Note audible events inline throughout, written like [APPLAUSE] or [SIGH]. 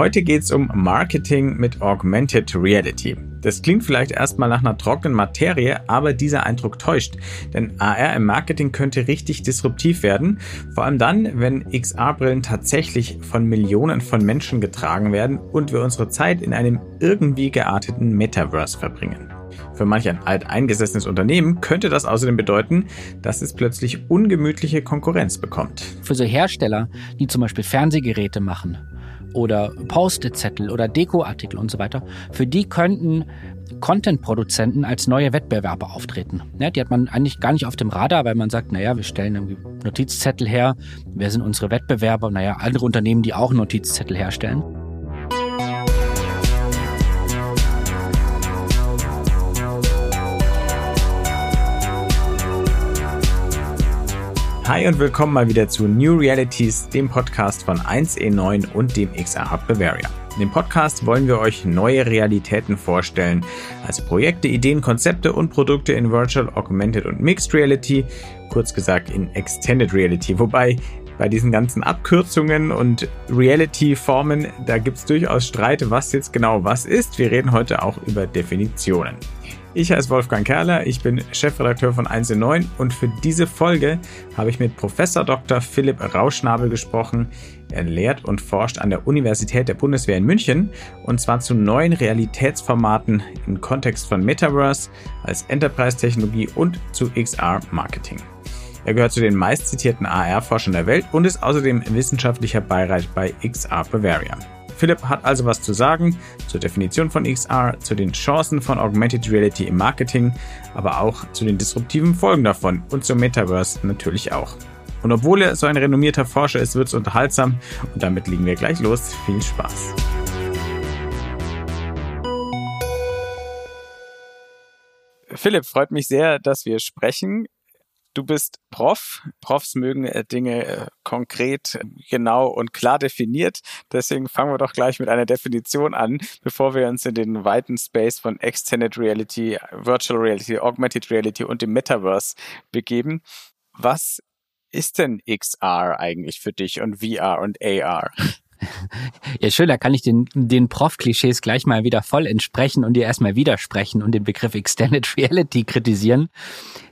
Heute geht es um Marketing mit Augmented Reality. Das klingt vielleicht erstmal nach einer trockenen Materie, aber dieser Eindruck täuscht. Denn AR im Marketing könnte richtig disruptiv werden. Vor allem dann, wenn XR-Brillen tatsächlich von Millionen von Menschen getragen werden und wir unsere Zeit in einem irgendwie gearteten Metaverse verbringen. Für manch ein alteingesessenes Unternehmen könnte das außerdem bedeuten, dass es plötzlich ungemütliche Konkurrenz bekommt. Für so Hersteller, die zum Beispiel Fernsehgeräte machen oder Post-it-Zettel oder Dekoartikel und so weiter, für die könnten Content-Produzenten als neue Wettbewerber auftreten. Ja, die hat man eigentlich gar nicht auf dem Radar, weil man sagt, naja, wir stellen irgendwie Notizzettel her. Wer sind unsere Wettbewerber? Naja, andere Unternehmen, die auch Notizzettel herstellen. Hi und willkommen mal wieder zu New Realities, dem Podcast von 1E9 und dem XR Hub Bavaria. In dem Podcast wollen wir euch neue Realitäten vorstellen, also Projekte, Ideen, Konzepte und Produkte in Virtual, Augmented und Mixed Reality, kurz gesagt in Extended Reality, wobei bei diesen ganzen Abkürzungen und Reality-Formen, da gibt es durchaus Streit, was jetzt genau was ist. Wir reden heute auch über Definitionen. Ich heiße Wolfgang Kerler, ich bin Chefredakteur von 1 in 9 und für diese Folge habe ich mit Professor Dr. Philipp Rauschnabel gesprochen. Er lehrt und forscht an der Universität der Bundeswehr in München und zwar zu neuen Realitätsformaten im Kontext von Metaverse als Enterprise-Technologie und zu XR-Marketing. Er gehört zu den meistzitierten AR-Forschern der Welt und ist außerdem wissenschaftlicher Beirat bei XR Bavaria. Philipp hat also was zu sagen zur Definition von XR, zu den Chancen von Augmented Reality im Marketing, aber auch zu den disruptiven Folgen davon und zum Metaverse natürlich auch. Und obwohl er so ein renommierter Forscher ist, wird es unterhaltsam und damit legen wir gleich los. Viel Spaß! Philipp, freut mich sehr, dass wir sprechen. Du bist Prof. Profs mögen äh, Dinge äh, konkret, genau und klar definiert. Deswegen fangen wir doch gleich mit einer Definition an, bevor wir uns in den weiten Space von Extended Reality, Virtual Reality, Augmented Reality und dem Metaverse begeben. Was ist denn XR eigentlich für dich und VR und AR? Ja, schön, da kann ich den, den Prof-Klischees gleich mal wieder voll entsprechen und dir erstmal widersprechen und den Begriff Extended [LAUGHS] Reality kritisieren.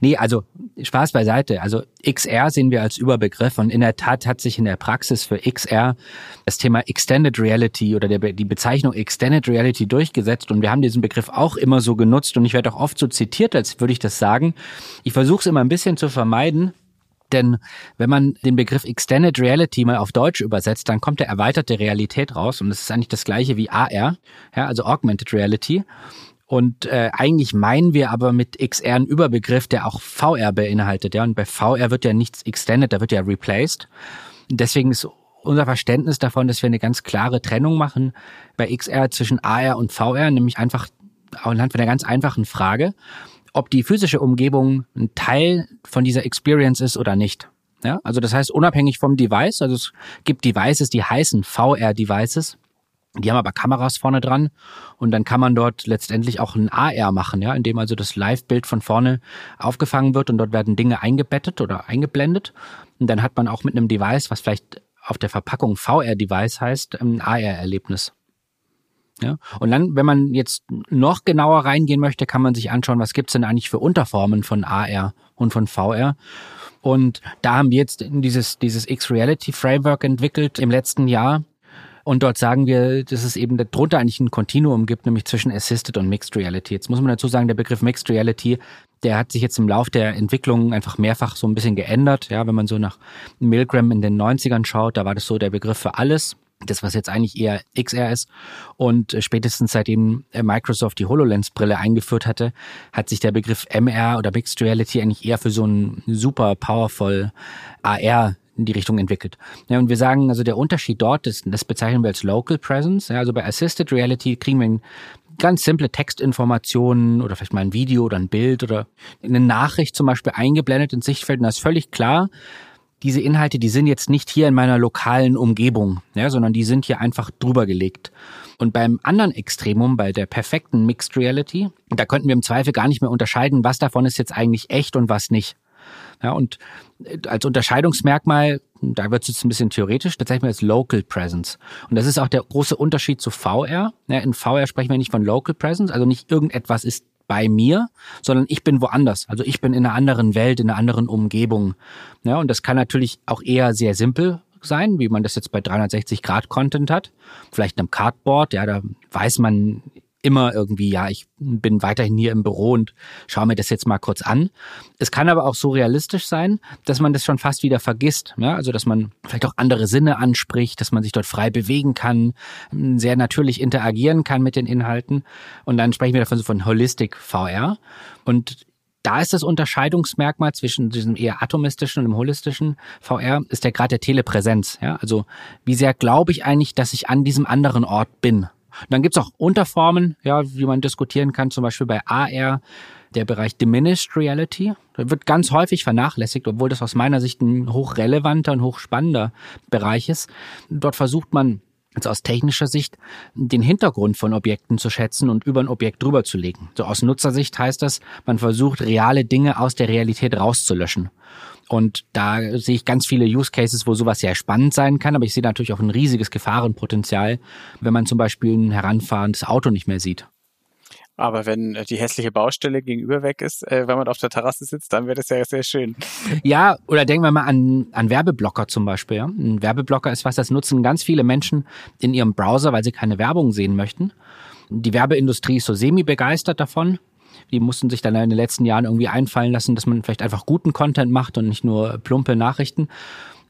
Nee, also Spaß beiseite. Also XR sehen wir als Überbegriff und in der Tat hat sich in der Praxis für XR das Thema Extended Reality oder der, die Bezeichnung Extended Reality durchgesetzt und wir haben diesen Begriff auch immer so genutzt und ich werde auch oft so zitiert, als würde ich das sagen. Ich versuche es immer ein bisschen zu vermeiden, denn wenn man den Begriff Extended Reality mal auf Deutsch übersetzt, dann kommt der erweiterte Realität raus und das ist eigentlich das gleiche wie AR, ja, also Augmented Reality. Und äh, eigentlich meinen wir aber mit XR einen Überbegriff, der auch VR beinhaltet. Ja, und bei VR wird ja nichts extended, da wird ja replaced. Deswegen ist unser Verständnis davon, dass wir eine ganz klare Trennung machen bei XR zwischen AR und VR, nämlich einfach anhand von einer ganz einfachen Frage ob die physische Umgebung ein Teil von dieser Experience ist oder nicht. Ja, also das heißt unabhängig vom Device, also es gibt Devices, die heißen VR-Devices, die haben aber Kameras vorne dran und dann kann man dort letztendlich auch ein AR machen, ja, indem also das Live-Bild von vorne aufgefangen wird und dort werden Dinge eingebettet oder eingeblendet und dann hat man auch mit einem Device, was vielleicht auf der Verpackung VR-Device heißt, ein AR-Erlebnis. Ja? Und dann, wenn man jetzt noch genauer reingehen möchte, kann man sich anschauen, was gibt's denn eigentlich für Unterformen von AR und von VR. Und da haben wir jetzt dieses, dieses X-Reality Framework entwickelt im letzten Jahr. Und dort sagen wir, dass es eben darunter eigentlich ein Kontinuum gibt, nämlich zwischen Assisted und Mixed Reality. Jetzt muss man dazu sagen, der Begriff Mixed Reality, der hat sich jetzt im Lauf der Entwicklung einfach mehrfach so ein bisschen geändert. Ja, wenn man so nach Milgram in den 90ern schaut, da war das so der Begriff für alles das, was jetzt eigentlich eher XR ist. Und äh, spätestens seitdem äh, Microsoft die HoloLens-Brille eingeführt hatte, hat sich der Begriff MR oder Mixed Reality eigentlich eher für so ein super powerful AR in die Richtung entwickelt. Ja, und wir sagen, also der Unterschied dort ist, das bezeichnen wir als Local Presence. Ja, also bei Assisted Reality kriegen wir ganz simple Textinformationen oder vielleicht mal ein Video oder ein Bild oder eine Nachricht zum Beispiel eingeblendet ins Sichtfeld und da ist völlig klar, diese Inhalte, die sind jetzt nicht hier in meiner lokalen Umgebung, ja, sondern die sind hier einfach drüber gelegt. Und beim anderen Extremum, bei der perfekten Mixed Reality, da könnten wir im Zweifel gar nicht mehr unterscheiden, was davon ist jetzt eigentlich echt und was nicht. Ja, und als Unterscheidungsmerkmal, da wird es jetzt ein bisschen theoretisch, bezeichnen wir als Local Presence. Und das ist auch der große Unterschied zu VR. Ja, in VR sprechen wir nicht von Local Presence, also nicht irgendetwas ist bei mir, sondern ich bin woanders. Also ich bin in einer anderen Welt, in einer anderen Umgebung. Ja, und das kann natürlich auch eher sehr simpel sein, wie man das jetzt bei 360 Grad Content hat. Vielleicht einem Cardboard, ja, da weiß man immer irgendwie, ja, ich bin weiterhin hier im Büro und schaue mir das jetzt mal kurz an. Es kann aber auch so realistisch sein, dass man das schon fast wieder vergisst. Ja? Also, dass man vielleicht auch andere Sinne anspricht, dass man sich dort frei bewegen kann, sehr natürlich interagieren kann mit den Inhalten. Und dann sprechen wir davon so von Holistic VR. Und da ist das Unterscheidungsmerkmal zwischen diesem eher atomistischen und dem holistischen VR, ist der Grad der Telepräsenz. Ja? Also wie sehr glaube ich eigentlich, dass ich an diesem anderen Ort bin? Dann gibt's auch Unterformen, ja, wie man diskutieren kann, zum Beispiel bei AR, der Bereich Diminished Reality. Der wird ganz häufig vernachlässigt, obwohl das aus meiner Sicht ein hochrelevanter und hochspannender Bereich ist. Dort versucht man jetzt aus technischer Sicht den Hintergrund von Objekten zu schätzen und über ein Objekt drüber zu legen. So aus Nutzersicht heißt das, man versucht reale Dinge aus der Realität rauszulöschen. Und da sehe ich ganz viele Use Cases, wo sowas sehr spannend sein kann, aber ich sehe natürlich auch ein riesiges Gefahrenpotenzial, wenn man zum Beispiel ein heranfahrendes Auto nicht mehr sieht. Aber wenn die hässliche Baustelle gegenüber weg ist, äh, wenn man auf der Terrasse sitzt, dann wäre das ja sehr schön. [LAUGHS] Ja, oder denken wir mal an, an Werbeblocker zum Beispiel. Ja? Ein Werbeblocker ist was, das nutzen ganz viele Menschen in ihrem Browser, weil sie keine Werbung sehen möchten. Die Werbeindustrie ist so semi-begeistert davon. Die mussten sich dann in den letzten Jahren irgendwie einfallen lassen, dass man vielleicht einfach guten Content macht und nicht nur plumpe Nachrichten.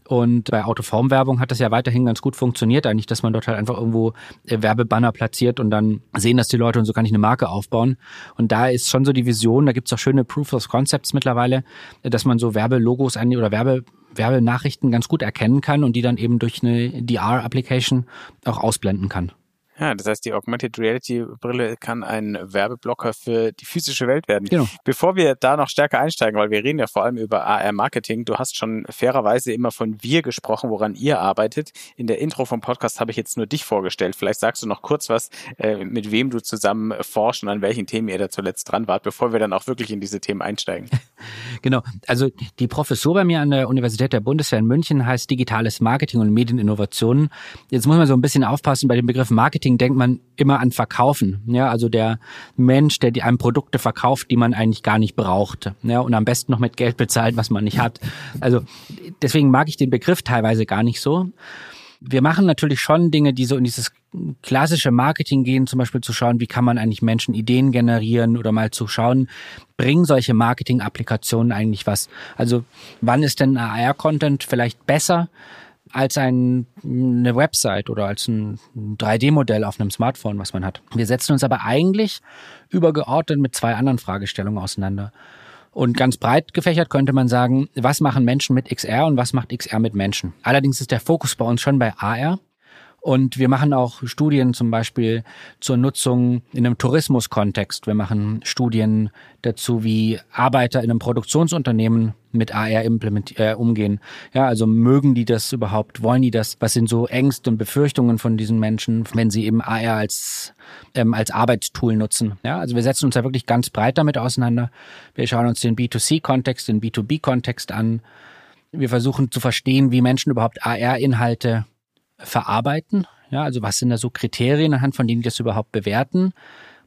Und bei Autoformwerbung hat das ja weiterhin ganz gut funktioniert, eigentlich, dass man dort halt einfach irgendwo äh, Werbebanner platziert und dann sehen das die Leute und so kann ich eine Marke aufbauen. Und da ist schon so die Vision, da gibt's auch schöne Proof of Concepts mittlerweile, dass man so Werbelogos an oder Werbe Werbenachrichten ganz gut erkennen kann und die dann eben durch eine DR-Application auch ausblenden kann. Ja, das heißt, die Augmented Reality Brille kann ein Werbeblocker für die physische Welt werden. Genau. Bevor wir da noch stärker einsteigen, weil wir reden ja vor allem über AR Marketing, du hast schon fairerweise immer von wir gesprochen, woran ihr arbeitet. In der Intro vom Podcast habe ich jetzt nur dich vorgestellt. Vielleicht sagst du noch kurz was, äh, mit wem du zusammen forscht und an welchen Themen ihr da zuletzt dran wart, bevor wir dann auch wirklich in diese Themen einsteigen. [LAUGHS] Genau. Also die Professur bei mir an der Universität der Bundeswehr in München heißt digitales Marketing und Medieninnovationen. Jetzt muss man so ein bisschen aufpassen bei dem Begriff Marketing Marketing denkt man immer an Verkaufen. Ja, also der Mensch, der die einem Produkte verkauft, die man eigentlich gar nicht braucht. Ja, und am besten noch mit Geld bezahlt, was man nicht hat. Also deswegen mag ich den Begriff teilweise gar nicht so. Wir machen natürlich schon Dinge, die so in dieses klassische Marketing gehen, zum Beispiel zu schauen, wie kann man eigentlich Menschen Ideen generieren oder mal zu schauen, bringen solche Marketing-Applikationen eigentlich was? Also wann ist denn AR-Content vielleicht besser? Als ein, eine Website oder als ein 3D-Modell auf einem Smartphone, was man hat. Wir setzen uns aber eigentlich übergeordnet mit zwei anderen Fragestellungen auseinander. Und ganz breit gefächert könnte man sagen, was machen Menschen mit XR und was macht XR mit Menschen? Allerdings ist der Fokus bei uns schon bei AR. Und wir machen auch Studien zum Beispiel zur Nutzung in einem Tourismuskontext. Wir machen Studien dazu, wie Arbeiter in einem Produktionsunternehmen mit AR äh, umgehen. Ja, also mögen die das überhaupt? Wollen die das? Was sind so Ängste und Befürchtungen von diesen Menschen, wenn sie eben AR als, ähm, als Arbeitstool nutzen? Ja, also wir setzen uns da wirklich ganz breit damit auseinander. Wir schauen uns den B2C-Kontext, den B2B-Kontext an. Wir versuchen zu verstehen, wie Menschen überhaupt AR-Inhalte verarbeiten? Ja, also was sind da so Kriterien, anhand von denen die das überhaupt bewerten?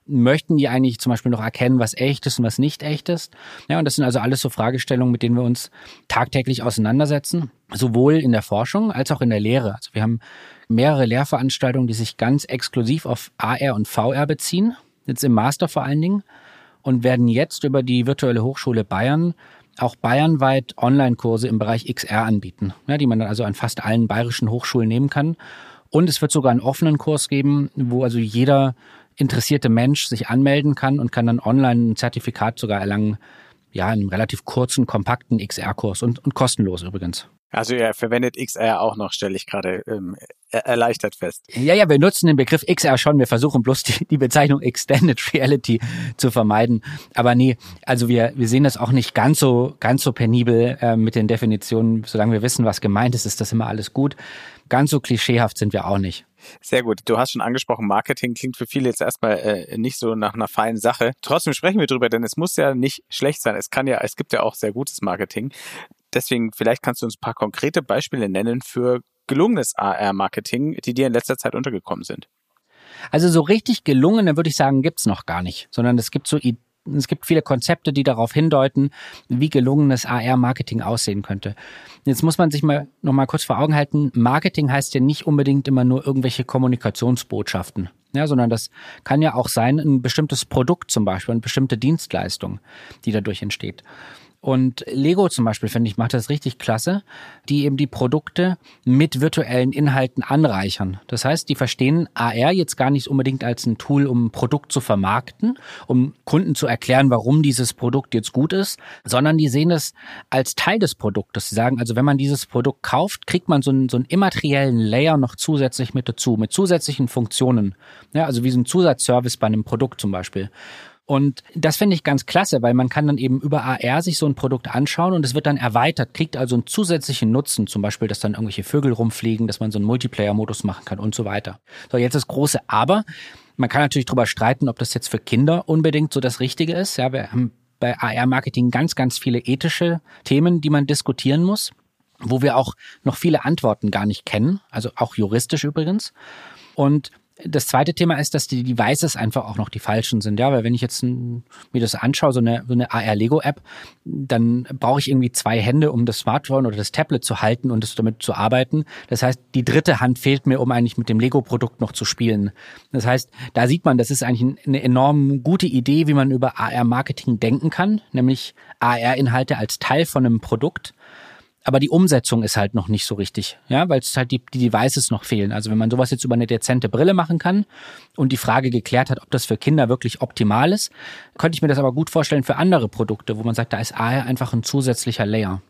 Möchten die eigentlich zum Beispiel noch erkennen, was echt ist und was nicht echt ist? Ja, und das sind also alles so Fragestellungen, mit denen wir uns tagtäglich auseinandersetzen, sowohl in der Forschung als auch in der Lehre. Also wir haben mehrere Lehrveranstaltungen, die sich ganz exklusiv auf AR und VR beziehen, jetzt im Master vor allen Dingen, und werden jetzt über die virtuelle Hochschule Bayern auch bayernweit Online-Kurse im Bereich XR anbieten, ja, die man dann also an fast allen bayerischen Hochschulen nehmen kann. Und es wird sogar einen offenen Kurs geben, wo also jeder interessierte Mensch sich anmelden kann und kann dann online ein Zertifikat sogar erlangen, ja, in einem relativ kurzen, kompakten XR-Kurs und, und kostenlos übrigens. Also er verwendet XR auch noch, stelle ich gerade ähm, erleichtert fest. Ja, ja, wir nutzen den Begriff XR schon. Wir versuchen bloß die, die Bezeichnung [LAUGHS] Extended Reality zu vermeiden. Aber nee, also wir, wir sehen das auch nicht ganz so, ganz so penibel äh, mit den Definitionen. Solange wir wissen, was gemeint ist, ist das immer alles gut. Ganz so klischeehaft sind wir auch nicht. Sehr gut. Du hast schon angesprochen, Marketing klingt für viele jetzt erstmal äh, nicht so nach einer feinen Sache. Trotzdem sprechen wir drüber, denn es muss ja nicht schlecht sein. Es kann ja, es gibt ja auch sehr gutes Marketing. Deswegen, vielleicht kannst du uns ein paar konkrete Beispiele nennen für gelungenes AR-Marketing, die dir in letzter Zeit untergekommen sind. Also so richtig gelungen, dann würde ich sagen, gibt's noch gar nicht, sondern es gibt so es gibt viele Konzepte, die darauf hindeuten, wie gelungenes AR-Marketing aussehen könnte. Jetzt muss man sich mal noch mal kurz vor Augen halten. Marketing heißt ja nicht unbedingt immer nur irgendwelche Kommunikationsbotschaften, ja, sondern das kann ja auch sein ein bestimmtes Produkt zum Beispiel, eine bestimmte Dienstleistung, die dadurch entsteht. Und Lego zum Beispiel, finde ich, macht das richtig klasse, die eben die Produkte mit virtuellen Inhalten anreichern. Das heißt, die verstehen AR jetzt gar nicht unbedingt als ein Tool, um ein Produkt zu vermarkten, um Kunden zu erklären, warum dieses Produkt jetzt gut ist, sondern die sehen es als Teil des Produktes. Sie sagen also, wenn man dieses Produkt kauft, kriegt man so einen, so einen immateriellen Layer noch zusätzlich mit dazu, mit zusätzlichen Funktionen. Ja, also wie so ein Zusatzservice bei einem Produkt zum Beispiel. Und das finde ich ganz klasse, weil man kann dann eben über AR sich so ein Produkt anschauen und es wird dann erweitert, kriegt also einen zusätzlichen Nutzen, zum Beispiel, dass dann irgendwelche Vögel rumfliegen, dass man so einen Multiplayer-Modus machen kann und so weiter. So, jetzt das große Aber. Man kann natürlich darüber streiten, ob das jetzt für Kinder unbedingt so das Richtige ist. Ja, wir haben bei AR-Marketing ganz, ganz viele ethische Themen, die man diskutieren muss, wo wir auch noch viele Antworten gar nicht kennen, also auch juristisch übrigens. Und das zweite Thema ist, dass die Devices einfach auch noch die falschen sind. Ja, weil wenn ich jetzt mir das anschaue, so eine, so eine AR-Lego-App, dann brauche ich irgendwie zwei Hände, um das Smartphone oder das Tablet zu halten und es damit zu arbeiten. Das heißt, die dritte Hand fehlt mir, um eigentlich mit dem Lego-Produkt noch zu spielen. Das heißt, da sieht man, das ist eigentlich eine enorm gute Idee, wie man über AR-Marketing denken kann, nämlich AR-Inhalte als Teil von einem Produkt aber die Umsetzung ist halt noch nicht so richtig, ja, weil es halt die, die Devices noch fehlen. Also wenn man sowas jetzt über eine dezente Brille machen kann und die Frage geklärt hat, ob das für Kinder wirklich optimal ist, könnte ich mir das aber gut vorstellen für andere Produkte, wo man sagt, da ist AR einfach ein zusätzlicher Layer.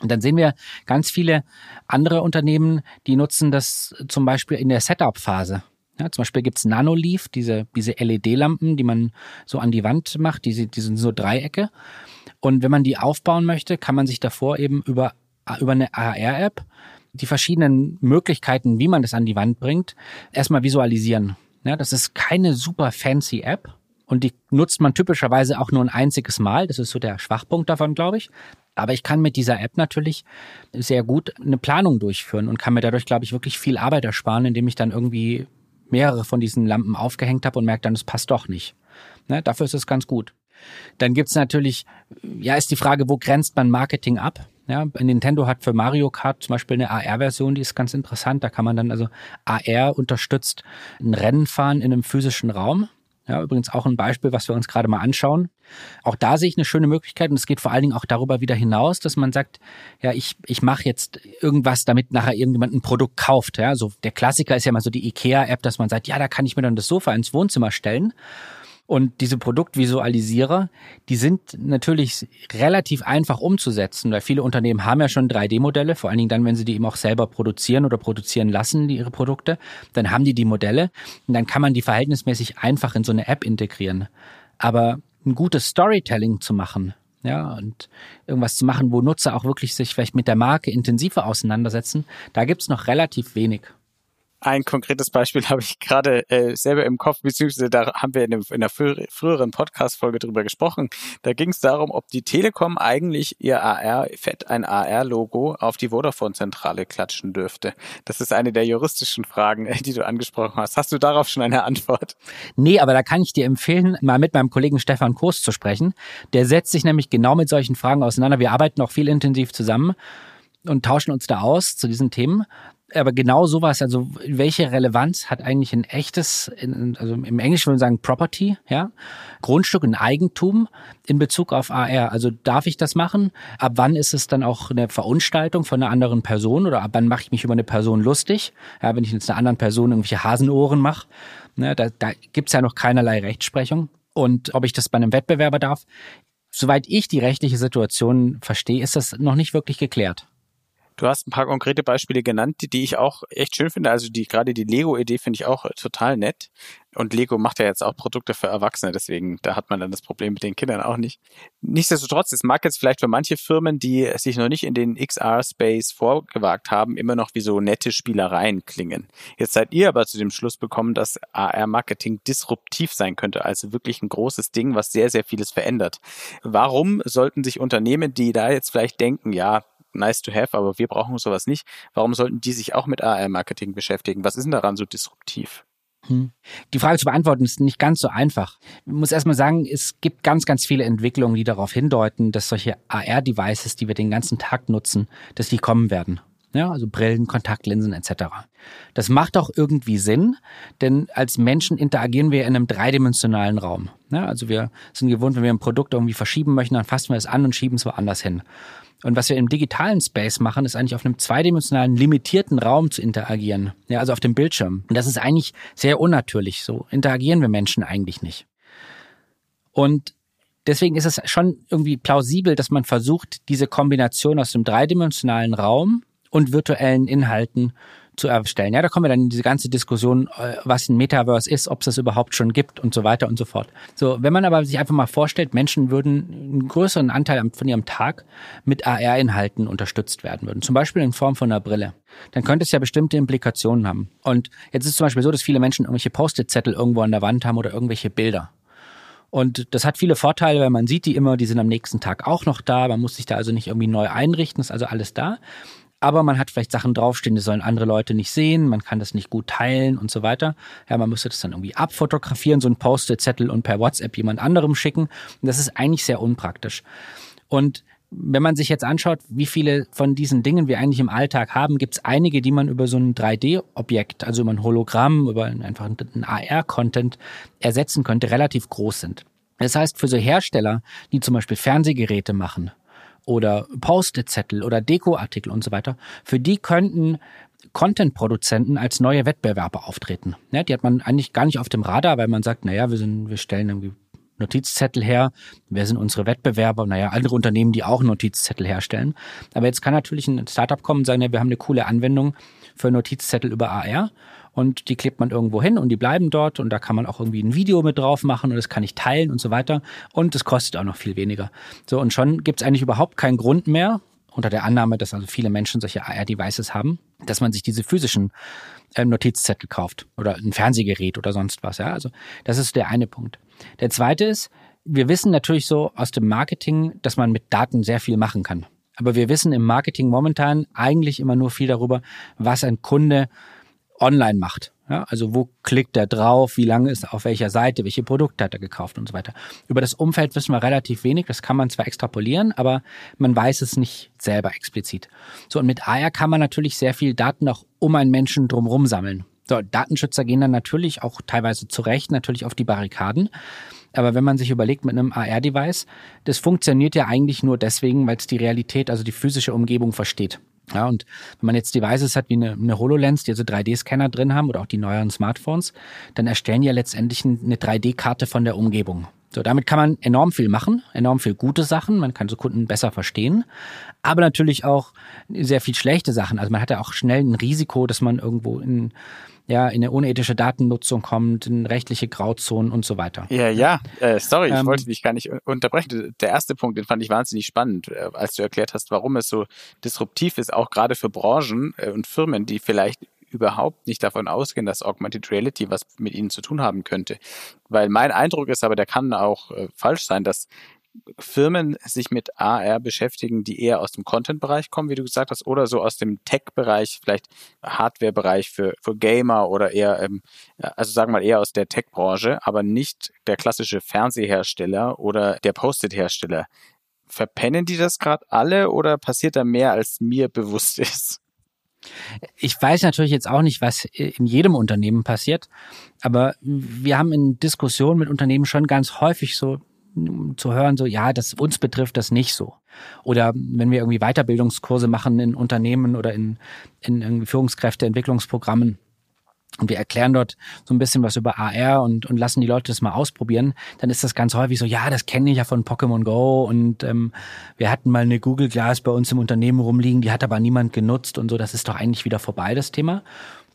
Und dann sehen wir ganz viele andere Unternehmen, die nutzen das zum Beispiel in der Setup-Phase. Ja, zum Beispiel gibt's Nanoleaf, diese, diese LED-Lampen, die man so an die Wand macht, die, die sind so Dreiecke. Und wenn man die aufbauen möchte, kann man sich davor eben über über eine AR-App die verschiedenen Möglichkeiten, wie man das an die Wand bringt, erstmal visualisieren. Ja, das ist keine super fancy App und die nutzt man typischerweise auch nur ein einziges Mal. Das ist so der Schwachpunkt davon, glaube ich. Aber ich kann mit dieser App natürlich sehr gut eine Planung durchführen und kann mir dadurch, glaube ich, wirklich viel Arbeit ersparen, indem ich dann irgendwie mehrere von diesen Lampen aufgehängt habe und merke dann, es passt doch nicht. Ne, dafür ist es ganz gut. Dann gibt's natürlich, ja, ist die Frage, wo grenzt man Marketing ab? Ja, Nintendo hat für Mario Kart zum Beispiel eine AR-Version, die ist ganz interessant. Da kann man dann also AR unterstützt ein Rennen fahren in einem physischen Raum. Ja, übrigens auch ein Beispiel, was wir uns gerade mal anschauen. Auch da sehe ich eine schöne Möglichkeit und es geht vor allen Dingen auch darüber wieder hinaus, dass man sagt, ja, ich, ich mache jetzt irgendwas, damit nachher irgendjemand ein Produkt kauft. Ja, so der Klassiker ist ja mal so die IKEA-App, dass man sagt, ja, da kann ich mir dann das Sofa ins Wohnzimmer stellen. Und diese Produktvisualisierer, die sind natürlich relativ einfach umzusetzen, weil viele Unternehmen haben ja schon 3D-Modelle, vor allen Dingen dann, wenn sie die eben auch selber produzieren oder produzieren lassen, die ihre Produkte, dann haben die die Modelle und dann kann man die verhältnismäßig einfach in so eine App integrieren. Aber ein gutes Storytelling zu machen, ja, und irgendwas zu machen, wo Nutzer auch wirklich sich vielleicht mit der Marke intensiver auseinandersetzen, da gibt's noch relativ wenig. Ein konkretes Beispiel [LAUGHS] habe ich gerade äh, selber im Kopf, beziehungsweise da haben wir in, dem, in einer früheren Podcast-Folge drüber gesprochen. Da ging es darum, ob die Telekom eigentlich ihr AR, fett ein AR-Logo auf die Vodafone-Zentrale klatschen dürfte. Das ist eine der juristischen Fragen, äh, die du angesprochen hast. Hast du darauf schon eine Antwort? Nee, aber da kann ich dir empfehlen, mal mit meinem Kollegen Stefan Kurs zu sprechen. Der setzt sich nämlich genau mit solchen Fragen auseinander. Wir arbeiten auch viel intensiv zusammen und tauschen uns da aus zu diesen Themen aber genau sowas, also welche Relevanz hat eigentlich ein echtes, also im Englischen würde man sagen Property, ja, Grundstück, ein Eigentum in Bezug auf AR? Also darf ich das machen? Ab wann ist es dann auch eine Verunstaltung von einer anderen Person oder ab wann mache ich mich über eine Person lustig? Ja, wenn ich jetzt einer anderen Person irgendwelche Hasenohren mache, ne, da, da gibt's ja noch keinerlei Rechtsprechung. Und ob ich das bei einem Wettbewerber darf, soweit ich die rechtliche Situation verstehe, ist das noch nicht wirklich geklärt. Du hast ein paar konkrete Beispiele genannt, die, die ich auch echt schön finde. Also die gerade die Lego-Idee finde ich auch total nett. Und Lego macht ja jetzt auch Produkte für Erwachsene, deswegen da hat man dann das Problem mit den Kindern auch nicht. Nichtsdestotrotz, es mag jetzt vielleicht für manche Firmen, die sich noch nicht in den XR-Space vorgewagt haben, immer noch wie so nette Spielereien klingen. Jetzt seid ihr aber zu dem Schluss bekommen, dass AR-Marketing disruptiv sein könnte, also wirklich ein großes Ding, was sehr, sehr vieles verändert. Warum sollten sich Unternehmen, die da jetzt vielleicht denken, ja, nice to have, aber wir brauchen sowas nicht, warum sollten die sich auch mit AR-Marketing beschäftigen? Was ist denn daran so disruptiv? Hm. Die Frage zu beantworten ist nicht ganz so einfach. Ich muss erstmal sagen, es gibt ganz, ganz viele Entwicklungen, die darauf hindeuten, dass solche AR-Devices, die wir den ganzen Tag nutzen, dass die kommen werden. Ja, also Brillen, Kontaktlinsen etc. Das macht auch irgendwie Sinn, denn als Menschen interagieren wir in einem dreidimensionalen Raum. Ja, also wir sind gewohnt, wenn wir ein Produkt irgendwie verschieben möchten, dann fassen wir es an und schieben es woanders hin. Und was wir im digitalen Space machen, ist eigentlich auf einem zweidimensionalen, limitierten Raum zu interagieren. Ja, also auf dem Bildschirm. Und das ist eigentlich sehr unnatürlich. So interagieren wir Menschen eigentlich nicht. Und deswegen ist es schon irgendwie plausibel, dass man versucht, diese Kombination aus dem dreidimensionalen Raum und virtuellen Inhalten zu erstellen. Ja, da kommen wir dann in diese ganze Diskussion, äh, was ein Metaverse ist, ob es das überhaupt schon gibt und so weiter und so fort. So, wenn man aber sich einfach mal vorstellt, Menschen würden einen größeren Anteil von ihrem Tag mit AR-Inhalten unterstützt werden würden, zum Beispiel in Form von einer Brille, dann könnte es ja bestimmte Implikationen haben. Und jetzt ist es zum Beispiel so, dass viele Menschen irgendwelche Post-it-Zettel irgendwo an der Wand haben oder irgendwelche Bilder. Und das hat viele Vorteile, weil man sieht die immer, die sind am nächsten Tag auch noch da. Man muss sich da also nicht irgendwie neu einrichten, ist also alles da aber man hat vielleicht Sachen draufstehen, die sollen andere Leute nicht sehen, man kann das nicht gut teilen und so weiter. Ja, man müsste das dann irgendwie abfotografieren, so ein Post-it-Zettel und per WhatsApp jemand anderem schicken. Und das ist eigentlich sehr unpraktisch. Und wenn man sich jetzt anschaut, wie viele von diesen Dingen wir eigentlich im Alltag haben, gibt es einige, die man über so ein 3D-Objekt, also über ein Hologramm, über einfach einen AR-Content ersetzen könnte, relativ groß sind. Das heißt, für so Hersteller, die zum Beispiel Fernsehgeräte machen oder Post-it-Zettel oder Dekoartikel und so weiter, für die könnten Content-Produzenten als neue Wettbewerber auftreten. Ja, die hat man eigentlich gar nicht auf dem Radar, weil man sagt, naja, wir sind, wir stellen irgendwie Notizzettel her. Wer sind unsere Wettbewerber? Naja, andere Unternehmen, die auch Notizzettel herstellen. Aber jetzt kann natürlich ein Startup kommen und sagen, ja, wir haben eine coole Anwendung für Notizzettel über AR und die klebt man irgendwo hin und die bleiben dort und da kann man auch irgendwie ein Video mit drauf machen und das kann ich teilen und so weiter und es kostet auch noch viel weniger. So und schon gibt es eigentlich überhaupt keinen Grund mehr, unter der Annahme, dass also viele Menschen solche AR-Devices haben, dass man sich diese physischen äh, Notizzettel kauft oder ein Fernsehgerät oder sonst was. Ja, also das ist der eine Punkt. Der zweite ist, wir wissen natürlich so aus dem Marketing, dass man mit Daten sehr viel machen kann. Aber wir wissen im Marketing momentan eigentlich immer nur viel darüber, was ein Kunde online macht. Ja, also wo klickt er drauf, wie lange ist er auf welcher Seite, welche Produkte hat er gekauft und so weiter. Über das Umfeld wissen wir relativ wenig, das kann man zwar extrapolieren, aber man weiß es nicht selber explizit. So, und mit AR kann man natürlich sehr viel Daten auch um einen Menschen drumherum sammeln. So, Datenschützer gehen dann natürlich auch teilweise zu Recht natürlich auf die Barrikaden. Aber wenn man sich überlegt mit einem AR-Device, das funktioniert ja eigentlich nur deswegen, weil es die Realität, also die physische Umgebung versteht. Ja, und wenn man jetzt Devices hat wie eine, eine HoloLens, die also 3D-Scanner drin haben oder auch die neueren Smartphones, dann erstellen ja letztendlich eine 3D-Karte von der Umgebung. So, damit kann man enorm viel machen, enorm viel gute Sachen. Man kann so Kunden besser verstehen, aber natürlich auch sehr viel schlechte Sachen. Also man hat ja auch schnell ein Risiko, dass man irgendwo in ja, in eine unethische Datennutzung kommt, in rechtliche Grauzonen und so weiter. Ja, ja, äh, sorry, ich ähm, wollte dich gar nicht unterbrechen. Der erste Punkt, den fand ich wahnsinnig spannend, äh, als du erklärt hast, warum es so disruptiv ist, auch gerade für Branchen äh, und Firmen, die vielleicht überhaupt nicht davon ausgehen, dass Augmented Reality was mit ihnen zu tun haben könnte. Weil mein Eindruck ist aber, der kann auch äh, falsch sein, dass Firmen sich mit AR beschäftigen, die eher aus dem Content-Bereich kommen, wie du gesagt hast, oder so aus dem Tech-Bereich, vielleicht Hardware-Bereich für, für Gamer oder eher, ähm, also sagen wir mal eher aus der Tech-Branche, aber nicht der klassische Fernsehersteller oder der Post-it-Hersteller. Verpennen die das gerade alle oder passiert da mehr, als mir bewusst ist? Ich weiß natürlich jetzt auch nicht, was in jedem Unternehmen passiert, aber wir haben in Diskussionen mit Unternehmen schon ganz häufig so zu hören, so, ja, das uns betrifft das nicht so. Oder wenn wir irgendwie Weiterbildungskurse machen in Unternehmen oder in, in, in Führungskräfteentwicklungsprogrammen, und wir erklären dort so ein bisschen was über AR und, und lassen die Leute das mal ausprobieren, dann ist das ganz häufig so, ja, das kenne ich ja von Pokémon Go und ähm, wir hatten mal eine Google Glass bei uns im Unternehmen rumliegen, die hat aber niemand genutzt und so, das ist doch eigentlich wieder vorbei, das Thema.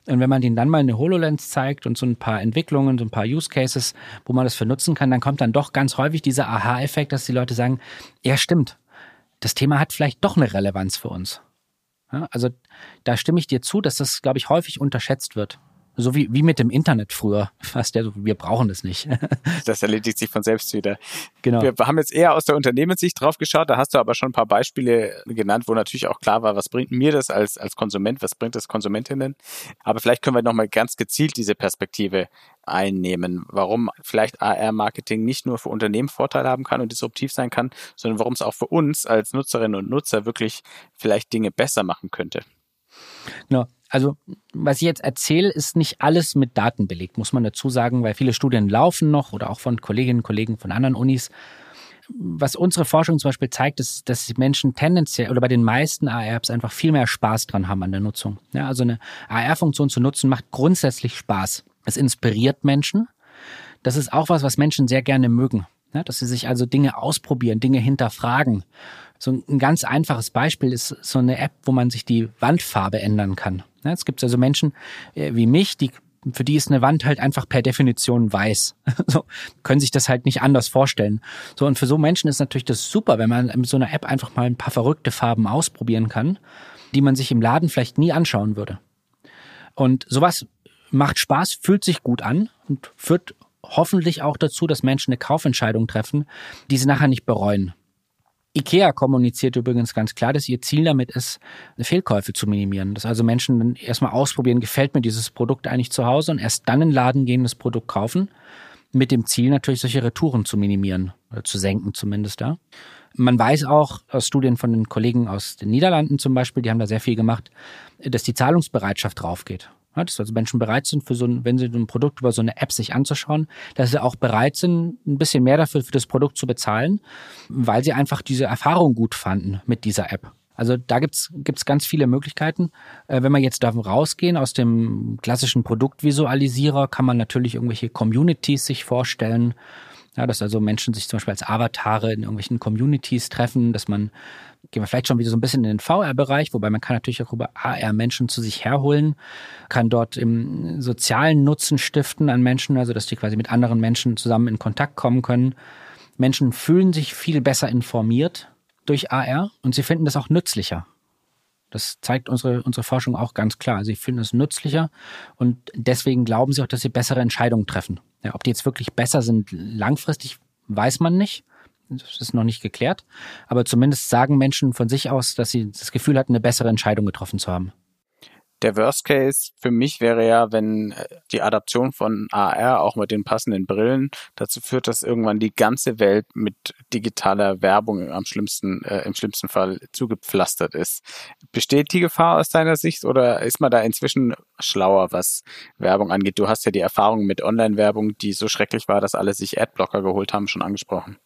Und wenn man denen dann mal eine HoloLens zeigt und so ein paar Entwicklungen, so ein paar Use Cases, wo man das für nutzen kann, dann kommt dann doch ganz häufig dieser Aha-Effekt, dass die Leute sagen, ja stimmt, das Thema hat vielleicht doch eine Relevanz für uns. Ja, also da stimme ich dir zu, dass das, glaube ich, häufig unterschätzt wird. So wie, wie mit dem Internet früher. Fast ja, wir brauchen das nicht. [LAUGHS] das erledigt sich von selbst wieder. Genau. Wir haben jetzt eher aus der Unternehmenssicht drauf geschaut. Da hast du aber schon ein paar Beispiele genannt, wo natürlich auch klar war, was bringt mir das als, als Konsument, was bringt das Konsumentinnen. Aber vielleicht können wir nochmal ganz gezielt diese Perspektive einnehmen, warum vielleicht AR-Marketing nicht nur für Unternehmen Vorteile haben kann und disruptiv sein kann, sondern warum es auch für uns als Nutzerinnen und Nutzer wirklich vielleicht Dinge besser machen könnte. Genau. Also, was ich jetzt erzähle, ist nicht alles mit Daten belegt, muss man dazu sagen, weil viele Studien laufen noch oder auch von Kolleginnen und Kollegen von anderen Unis. Was unsere Forschung zum Beispiel zeigt, ist, dass Menschen tendenziell oder bei den meisten AR-Apps einfach viel mehr Spaß dran haben an der Nutzung. Ja, also eine AR-Funktion zu nutzen macht grundsätzlich Spaß. Es inspiriert Menschen. Das ist auch was, was Menschen sehr gerne mögen. Ja, dass sie sich also Dinge ausprobieren, Dinge hinterfragen so ein ganz einfaches Beispiel ist so eine App, wo man sich die Wandfarbe ändern kann. Es gibt also Menschen äh, wie mich, die für die ist eine Wand halt einfach per Definition weiß. [LAUGHS] So können sich das halt nicht anders vorstellen. So und für so Menschen ist natürlich das super, wenn man mit so einer App einfach mal ein paar verrückte Farben ausprobieren kann, die man sich im Laden vielleicht nie anschauen würde. Und sowas macht Spaß, fühlt sich gut an und führt hoffentlich auch dazu, dass Menschen eine Kaufentscheidung treffen, die sie nachher nicht bereuen. IKEA kommuniziert übrigens ganz klar, dass ihr Ziel damit ist, Fehlkäufe zu minimieren. Dass also Menschen erstmal ausprobieren, gefällt mir dieses Produkt eigentlich zu Hause und erst dann in den Laden gehen, das Produkt kaufen. Mit dem Ziel natürlich solche Retouren zu minimieren, oder zu senken zumindest da. Man weiß auch aus Studien von den Kollegen aus den Niederlanden zum Beispiel, die haben da sehr viel gemacht, dass die Zahlungsbereitschaft draufgeht. Ja, dass also Menschen bereit sind, für so ein, wenn sie ein Produkt über so eine App sich anzuschauen, dass sie auch bereit sind, ein bisschen mehr dafür für das Produkt zu bezahlen, weil sie einfach diese Erfahrung gut fanden mit dieser App. Also da gibt's gibt's ganz viele Möglichkeiten. Äh, wenn wir jetzt davon rausgehen, aus dem klassischen Produktvisualisierer, kann man natürlich irgendwelche Communities sich vorstellen. Ja, dass also Menschen sich zum Beispiel als Avatare in irgendwelchen Communities treffen, dass man gehen wir vielleicht schon wieder so ein bisschen in den VR-Bereich, wobei man kann natürlich auch über AR Menschen zu sich herholen, kann dort im sozialen Nutzen stiften an Menschen, also dass die quasi mit anderen Menschen zusammen in Kontakt kommen können. Menschen fühlen sich viel besser informiert durch AR und sie finden das auch nützlicher. Das zeigt unsere, unsere Forschung auch ganz klar. Sie finden es nützlicher und deswegen glauben sie auch, dass sie bessere Entscheidungen treffen. Ja, ob die jetzt wirklich besser sind langfristig, weiß man nicht. Das ist noch nicht geklärt. Aber zumindest sagen Menschen von sich aus, dass sie das Gefühl hatten, eine bessere Entscheidung getroffen zu haben. Der Worst Case für mich wäre ja, wenn äh, die Adaption von AR auch mit den passenden Brillen dazu führt, dass irgendwann die ganze Welt mit digitaler Werbung am schlimmsten, äh, im schlimmsten Fall zugepflastert ist. Besteht die Gefahr aus deiner Sicht oder ist man da inzwischen schlauer, was Werbung angeht? Du hast ja die Erfahrung mit Online-Werbung, die so schrecklich war, dass alle sich Adblocker geholt haben, schon angesprochen.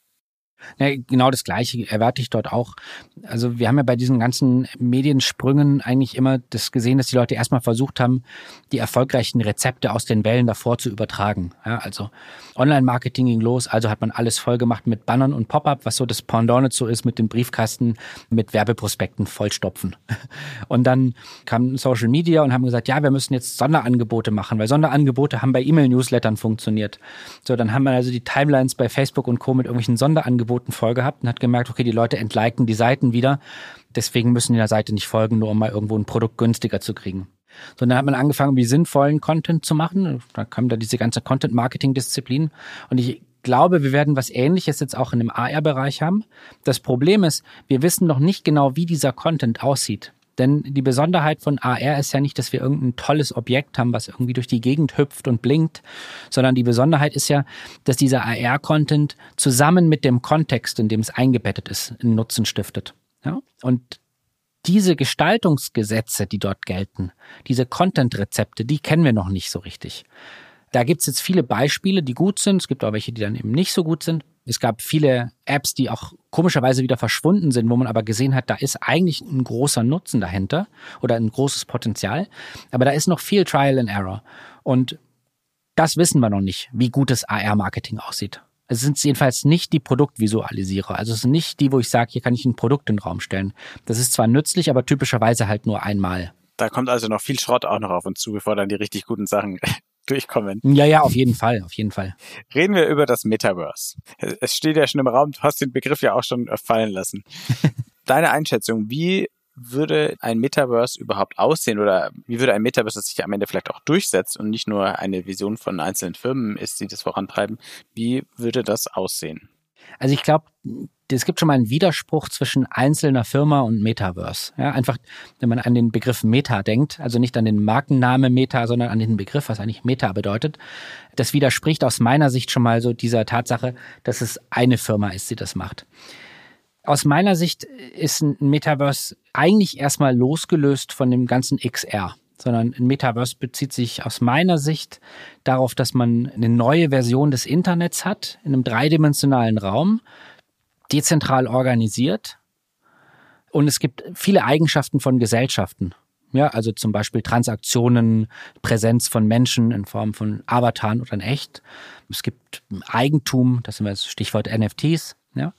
Ja, genau das Gleiche erwarte ich dort auch. Also wir haben ja bei diesen ganzen Mediensprüngen eigentlich immer das gesehen, dass die Leute erstmal versucht haben, die erfolgreichen Rezepte aus den Wellen davor zu übertragen. Ja, also Online-Marketing ging los, also hat man alles voll gemacht mit Bannern und Pop-up, was so das Pendant so ist mit dem Briefkasten mit Werbeprospekten vollstopfen. [LAUGHS] Und dann kam Social Media und haben gesagt, ja, wir müssen jetzt Sonderangebote machen, weil Sonderangebote haben bei E-Mail-Newslettern funktioniert. So, dann haben wir also die Timelines bei Facebook und Co. mit irgendwelchen Sonderangeboten Angeboten voll gehabt und hat gemerkt, okay, die Leute entliken die Seiten wieder. Deswegen müssen die der Seite nicht folgen, nur um mal irgendwo ein Produkt günstiger zu kriegen. So, dann hat man angefangen, wie sinnvollen Content zu machen. Da kam da diese ganze Content-Marketing-Disziplin. Und ich glaube, wir werden was Ähnliches jetzt auch in dem AR-Bereich haben. Das Problem ist, wir wissen noch nicht genau, wie dieser Content aussieht. Denn die Besonderheit von AR ist ja nicht, dass wir irgendein tolles Objekt haben, was irgendwie durch die Gegend hüpft und blinkt, sondern die Besonderheit ist ja, dass dieser AR-Content zusammen mit dem Kontext, in dem es eingebettet ist, einen Nutzen stiftet. Ja? Und diese Gestaltungsgesetze, die dort gelten, diese Content-Rezepte, die kennen wir noch nicht so richtig. Da gibt's jetzt viele Beispiele, die gut sind. Es gibt auch welche, die dann eben nicht so gut sind. Es gab viele Apps, die auch komischerweise wieder verschwunden sind, wo man aber gesehen hat, da ist eigentlich ein großer Nutzen dahinter oder ein großes Potenzial. Aber da ist noch viel Trial and Error. Und das wissen wir noch nicht, wie gutes AR-Marketing aussieht. Es sind jedenfalls nicht die Produktvisualisierer. Also es sind nicht die, wo ich sage, hier kann ich ein Produkt in den Raum stellen. Das ist zwar nützlich, aber typischerweise halt nur einmal. Da kommt also noch viel Schrott auch noch auf uns zu, bevor dann die richtig guten Sachen durchkommen. Ja, ja, auf jeden Fall, auf jeden Fall. Reden wir über das Metaverse. Es steht ja schon im Raum, du hast den Begriff ja auch schon fallen lassen. [LAUGHS] Deine Einschätzung, wie würde ein Metaverse überhaupt aussehen oder wie würde ein Metaverse, das sich am Ende vielleicht auch durchsetzt und nicht nur eine Vision von einzelnen Firmen ist, die das vorantreiben, wie würde das aussehen? Also ich glaube, es gibt schon mal einen Widerspruch zwischen einzelner Firma und Metaverse. Ja, einfach, wenn man an den Begriff Meta denkt, also nicht an den Markenname Meta, sondern an den Begriff, was eigentlich Meta bedeutet. Das widerspricht aus meiner Sicht schon mal so dieser Tatsache, dass es eine Firma ist, die das macht. Aus meiner Sicht ist ein Metaverse eigentlich erstmal losgelöst von dem ganzen XR, sondern ein Metaverse bezieht sich aus meiner Sicht darauf, dass man eine neue Version des Internets hat, in einem dreidimensionalen Raum, dezentral organisiert. Und es gibt viele Eigenschaften von Gesellschaften. Ja, also zum Beispiel Transaktionen, Präsenz von Menschen in Form von Avataren oder in echt. Es gibt Eigentum, das sind das Stichwort NFTs. Ja.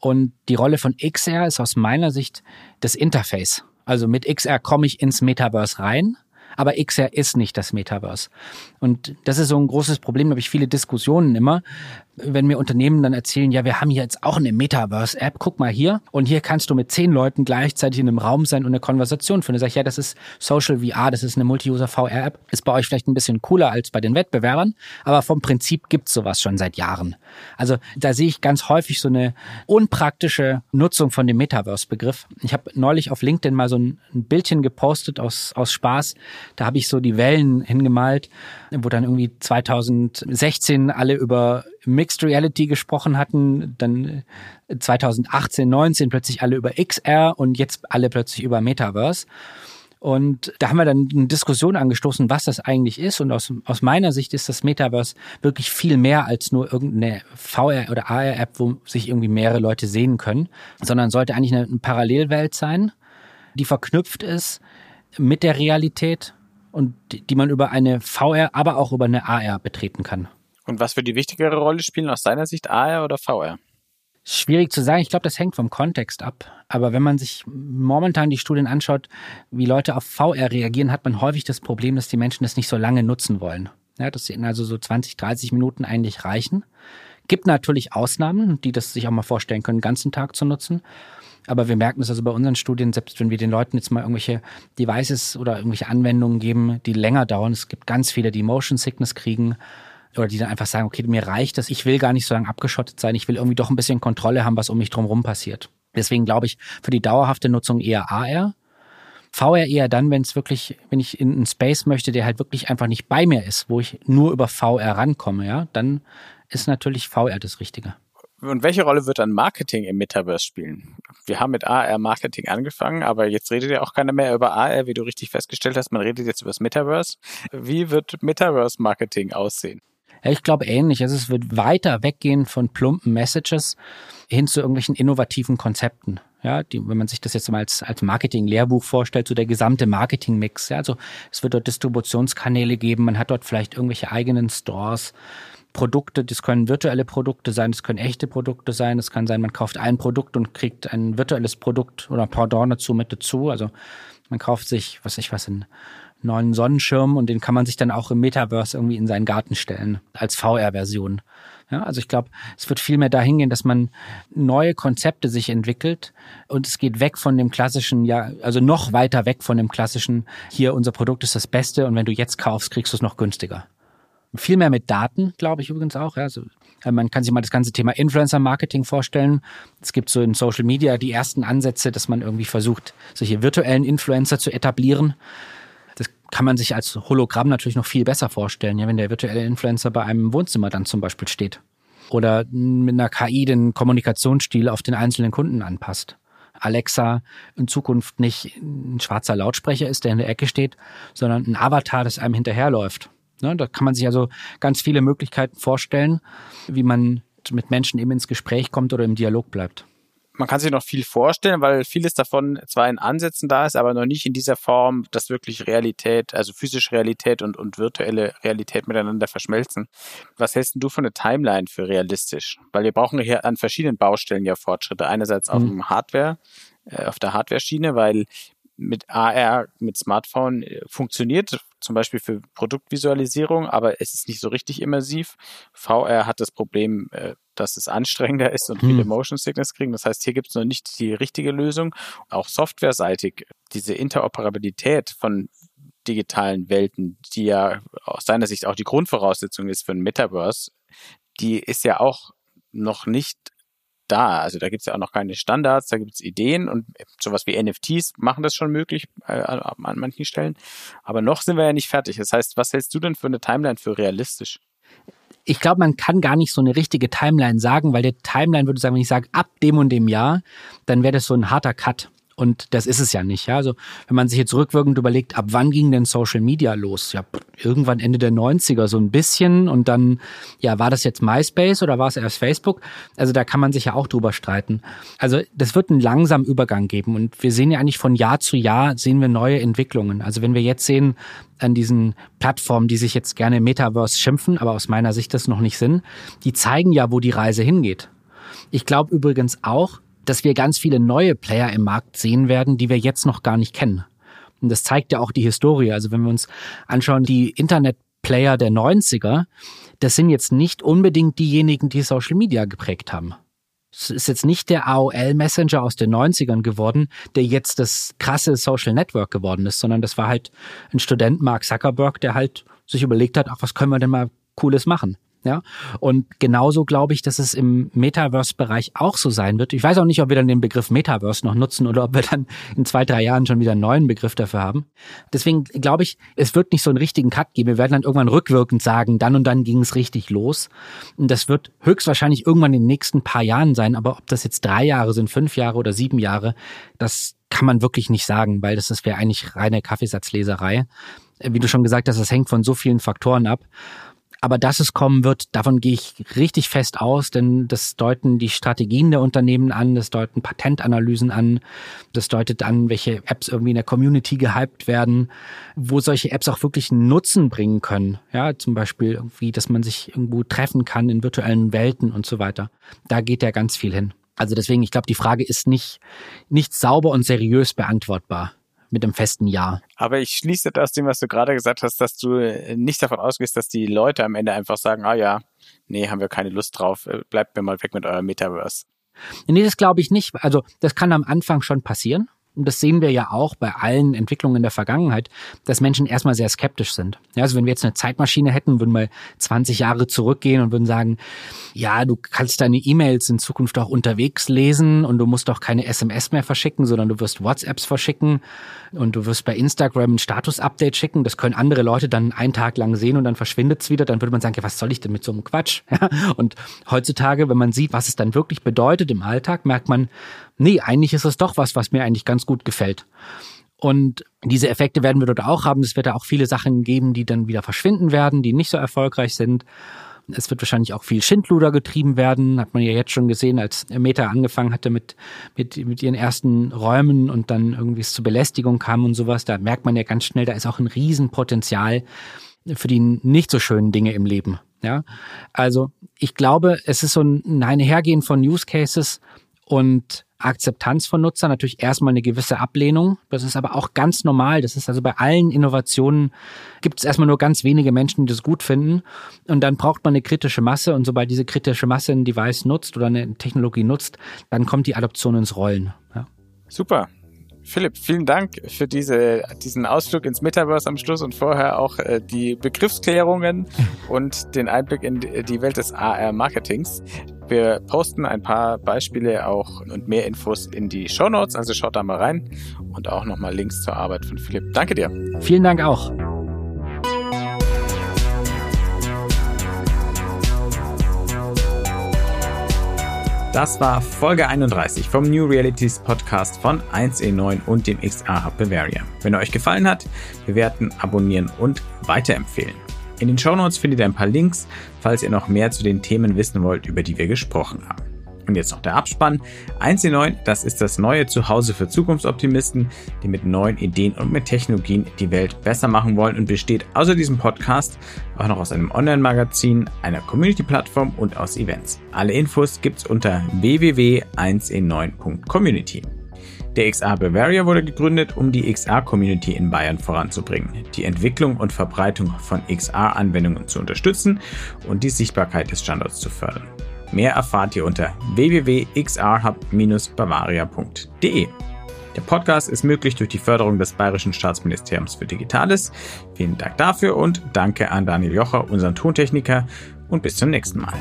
Und die Rolle von XR ist aus meiner Sicht das Interface. Also mit XR komme ich ins Metaverse rein, aber XR ist nicht das Metaverse. Und das ist so ein großes Problem, da habe ich viele Diskussionen immer, wenn mir Unternehmen dann erzählen, ja, wir haben hier jetzt auch eine Metaverse-App, guck mal hier. Und hier kannst du mit zehn Leuten gleichzeitig in einem Raum sein und eine Konversation führen. Da sage ich, ja, das ist Social VR, das ist eine Multi-User-VR-App. Ist bei euch vielleicht ein bisschen cooler als bei den Wettbewerbern, aber vom Prinzip gibt's sowas schon seit Jahren. Also da sehe ich ganz häufig so eine unpraktische Nutzung von dem Metaverse-Begriff. Ich habe neulich auf LinkedIn mal so ein, ein Bildchen gepostet aus, aus Spaß. Da habe ich so die Wellen hingemalt, wo dann irgendwie 2016 alle über Mixed Reality gesprochen hatten, dann 2018, 19 plötzlich alle über XR und jetzt alle plötzlich über Metaverse. Und da haben wir dann eine Diskussion angestoßen, was das eigentlich ist. Und aus, aus meiner Sicht ist das Metaverse wirklich viel mehr als nur irgendeine VR- oder AR-App, wo sich irgendwie mehrere Leute sehen können, sondern sollte eigentlich eine, eine Parallelwelt sein, die verknüpft ist mit der Realität und die, die man über eine VR, aber auch über eine AR betreten kann. Und was wird die wichtigere Rolle spielen aus deiner Sicht, AR oder VR? Schwierig zu sagen. Ich glaube, das hängt vom Kontext ab. Aber wenn man sich momentan die Studien anschaut, wie Leute auf VR reagieren, hat man häufig das Problem, dass die Menschen das nicht so lange nutzen wollen. Ja, dass ihnen also so 20, 30 Minuten eigentlich reichen. Gibt natürlich Ausnahmen, die das sich auch mal vorstellen können, den ganzen Tag zu nutzen. Aber wir merken es also bei unseren Studien, selbst wenn wir den Leuten jetzt mal irgendwelche Devices oder irgendwelche Anwendungen geben, die länger dauern. Es gibt ganz viele, die Motion Sickness kriegen oder die dann einfach sagen, okay, mir reicht das, ich will gar nicht so lange abgeschottet sein, ich will irgendwie doch ein bisschen Kontrolle haben, was um mich drumherum passiert. Deswegen glaube ich, für die dauerhafte Nutzung eher AR. VR eher dann, wenn es wirklich, wenn ich in einen Space möchte, der halt wirklich einfach nicht bei mir ist, wo ich nur über VR rankomme, ja, dann ist natürlich VR das Richtige. Und welche Rolle wird dann Marketing im Metaverse spielen? Wir haben mit AR-Marketing angefangen, aber jetzt redet ja auch keiner mehr über AR, wie du richtig festgestellt hast. Man redet jetzt über das Metaverse. Wie wird Metaverse-Marketing aussehen? Ja, ich glaube ähnlich. Also es wird weiter weggehen von plumpen Messages hin zu irgendwelchen innovativen Konzepten. Ja, die, wenn man sich das jetzt mal als, als Marketing-Lehrbuch vorstellt, so der gesamte Marketing-Mix. Ja, also es wird dort Distributionskanäle geben, man hat dort vielleicht irgendwelche eigenen Stores. Produkte, das können virtuelle Produkte sein, das können echte Produkte sein, es kann sein, man kauft ein Produkt und kriegt ein virtuelles Produkt oder Pendant dazu mit dazu. Also man kauft sich, was ich was, in neuen Sonnenschirm und den kann man sich dann auch im Metaverse irgendwie in seinen Garten stellen als VR-Version. Ja, also ich glaube, es wird viel mehr dahin gehen, dass man neue Konzepte sich entwickelt und es geht weg von dem klassischen, ja, also noch weiter weg von dem klassischen, hier unser Produkt ist das Beste und wenn du jetzt kaufst, kriegst du es noch günstiger. Viel mehr mit Daten, glaube ich übrigens auch. Ja. Also, äh, man kann sich mal das ganze Thema Influencer-Marketing vorstellen. Es gibt so in Social Media die ersten Ansätze, dass man irgendwie versucht, solche virtuellen Influencer zu etablieren kann man sich als Hologramm natürlich noch viel besser vorstellen, ja, wenn der virtuelle Influencer bei einem Wohnzimmer dann zum Beispiel steht. Oder mit einer KI den Kommunikationsstil auf den einzelnen Kunden anpasst. Alexa in Zukunft nicht ein schwarzer Lautsprecher ist, der in der Ecke steht, sondern ein Avatar, das einem hinterherläuft. Ja, da kann man sich also ganz viele Möglichkeiten vorstellen, wie man mit Menschen eben ins Gespräch kommt oder im Dialog bleibt. Man kann sich noch viel vorstellen, weil vieles davon zwar in Ansätzen da ist, aber noch nicht in dieser Form, dass wirklich Realität, also physische Realität und, und virtuelle Realität miteinander verschmelzen. Was hältst du von der Timeline für realistisch? Weil wir brauchen hier an verschiedenen Baustellen ja Fortschritte. Einerseits auf mhm. dem Hardware, äh, auf der Hardware-Schiene, weil mit AR, mit Smartphone äh, funktioniert, zum Beispiel für Produktvisualisierung, aber es ist nicht so richtig immersiv. VR hat das Problem, äh, dass es anstrengender ist und hm. viele Motion Sickness kriegen. Das heißt, hier gibt es noch nicht die richtige Lösung. Auch softwareseitig, diese Interoperabilität von digitalen Welten, die ja aus deiner Sicht auch die Grundvoraussetzung ist für ein Metaverse, die ist ja auch noch nicht da. Also da gibt es ja auch noch keine Standards, da gibt es Ideen und sowas wie NFTs machen das schon möglich äh, an manchen Stellen. Aber noch sind wir ja nicht fertig. Das heißt, was hältst du denn für eine Timeline für realistisch? Ich glaube, man kann gar nicht so eine richtige Timeline sagen, weil der Timeline würde sagen, wenn ich sage, ab dem und dem Jahr, dann wäre das so ein harter Cut. Und das ist es ja nicht. Ja? Also wenn man sich jetzt rückwirkend überlegt, ab wann ging denn Social Media los? Ja, irgendwann Ende der 90er so ein bisschen und dann, ja, war das jetzt MySpace oder war es erst Facebook? Also da kann man sich ja auch drüber streiten. Also das wird einen langsamen Übergang geben und wir sehen ja eigentlich von Jahr zu Jahr sehen wir neue Entwicklungen. Also wenn wir jetzt sehen an diesen Plattformen, die sich jetzt gerne Metaverse schimpfen, aber aus meiner Sicht das noch nicht sind, die zeigen ja, wo die Reise hingeht. Ich glaube übrigens auch, dass wir ganz viele neue Player im Markt sehen werden, die wir jetzt noch gar nicht kennen. Und das zeigt ja auch die Historie. Also wenn wir uns anschauen, die Internet-Player der 90er, das sind jetzt nicht unbedingt diejenigen, die Social Media geprägt haben. Es ist jetzt nicht der AOL Messenger aus den 90ern geworden, der jetzt das krasse Social Network geworden ist, sondern das war halt ein Student, Mark Zuckerberg, der halt sich überlegt hat, ach, was können wir denn mal Cooles machen? Ja, und genauso glaube ich, dass es im Metaverse-Bereich auch so sein wird. Ich weiß auch nicht, ob wir dann den Begriff Metaverse noch nutzen oder ob wir dann in zwei, drei Jahren schon wieder einen neuen Begriff dafür haben. Deswegen glaube ich, es wird nicht so einen richtigen Cut geben. Wir werden dann irgendwann rückwirkend sagen, dann und dann ging es richtig los. Und das wird höchstwahrscheinlich irgendwann in den nächsten paar Jahren sein. Aber ob das jetzt drei Jahre sind, fünf Jahre oder sieben Jahre, das kann man wirklich nicht sagen, weil das wäre eigentlich reine Kaffeesatzleserei. Wie du schon gesagt hast, das hängt von so vielen Faktoren ab. Aber dass es kommen wird, davon gehe ich richtig fest aus, denn das deuten die Strategien der Unternehmen an, das deuten Patentanalysen an, das deutet an, welche Apps irgendwie in der Community gehypt werden, wo solche Apps auch wirklich Nutzen bringen können. Ja, zum Beispiel irgendwie, dass man sich irgendwo treffen kann in virtuellen Welten und so weiter. Da geht ja ganz viel hin. Also deswegen, ich glaube, die Frage ist nicht, nicht sauber und seriös beantwortbar mit einem festen Ja. Aber ich schließe aus dem, was du gerade gesagt hast, dass du äh, nicht davon ausgehst, dass die Leute am Ende einfach sagen, ah ja, nee, haben wir keine Lust drauf, äh, bleibt mir mal weg mit eurem Metaverse. Nee, das glaube ich nicht. Also das kann am Anfang schon passieren und das sehen wir ja auch bei allen Entwicklungen in der Vergangenheit, dass Menschen erstmal sehr skeptisch sind. Ja, also wenn wir jetzt eine Zeitmaschine hätten, würden wir 20 Jahre zurückgehen und würden sagen, ja, du kannst deine E-Mails in Zukunft auch unterwegs lesen und du musst auch keine SMS mehr verschicken, sondern du wirst WhatsApps verschicken und du wirst bei Instagram ein Status-Update schicken. Das können andere Leute dann einen Tag lang sehen und dann verschwindet es wieder. Dann würde man sagen, ja, was soll ich denn mit so einem Quatsch? [LAUGHS] Ja, und heutzutage, wenn man sieht, was es dann wirklich bedeutet im Alltag, merkt man, nee, eigentlich ist es doch was, was mir eigentlich ganz gut gefällt. Und diese Effekte werden wir dort auch haben. Es wird da auch viele Sachen geben, die dann wieder verschwinden werden, die nicht so erfolgreich sind. Es wird wahrscheinlich auch viel Schindluder getrieben werden, hat man ja jetzt schon gesehen, als Meta angefangen hatte mit, mit, mit ihren ersten Räumen und dann irgendwie es zur Belästigung kam und sowas. Da merkt man ja ganz schnell, da ist auch ein Riesenpotenzial für die nicht so schönen Dinge im Leben. Ja, also ich glaube, es ist so ein Einhergehen von Use Cases und Akzeptanz von Nutzern, natürlich erstmal eine gewisse Ablehnung. Das ist aber auch ganz normal. Das ist also bei allen Innovationen gibt es erstmal nur ganz wenige Menschen, die das gut finden. Und dann braucht man eine kritische Masse. Und sobald diese kritische Masse ein Device nutzt oder eine Technologie nutzt, dann kommt die Adoption ins Rollen. Ja. Super. Philipp, vielen Dank für diese, diesen Ausflug ins Metaverse am Schluss und vorher auch äh, die Begriffsklärungen [LAUGHS] und den Einblick in die Welt des AR-Marketings. Wir posten ein paar Beispiele auch und mehr Infos in die Show Notes, also schaut da mal rein und auch nochmal Links zur Arbeit von Philipp. Danke dir. Vielen Dank auch. Das war Folge 31 vom New Realities Podcast von 1E9 und dem XR Hub Bavaria. Wenn er euch gefallen hat, bewerten, abonnieren und weiterempfehlen. In den Shownotes findet ihr ein paar Links, falls ihr noch mehr zu den Themen wissen wollt, über die wir gesprochen haben. Und jetzt noch der Abspann. 1C9, das ist das neue Zuhause für Zukunftsoptimisten, die mit neuen Ideen und mit Technologien die Welt besser machen wollen und besteht außer diesem Podcast auch noch aus einem Online-Magazin, einer Community-Plattform und aus Events. Alle Infos gibt's unter www.1e9.community. Der XR Bavaria wurde gegründet, um die XR-Community in Bayern voranzubringen, die Entwicklung und Verbreitung von XR-Anwendungen zu unterstützen und die Sichtbarkeit des Standorts zu fördern. Mehr erfahrt ihr unter www.xrhub-bavaria.de. Der Podcast ist möglich durch die Förderung des Bayerischen Staatsministeriums für Digitales. Vielen Dank dafür und danke an Daniel Jocher, unseren Tontechniker, und bis zum nächsten Mal.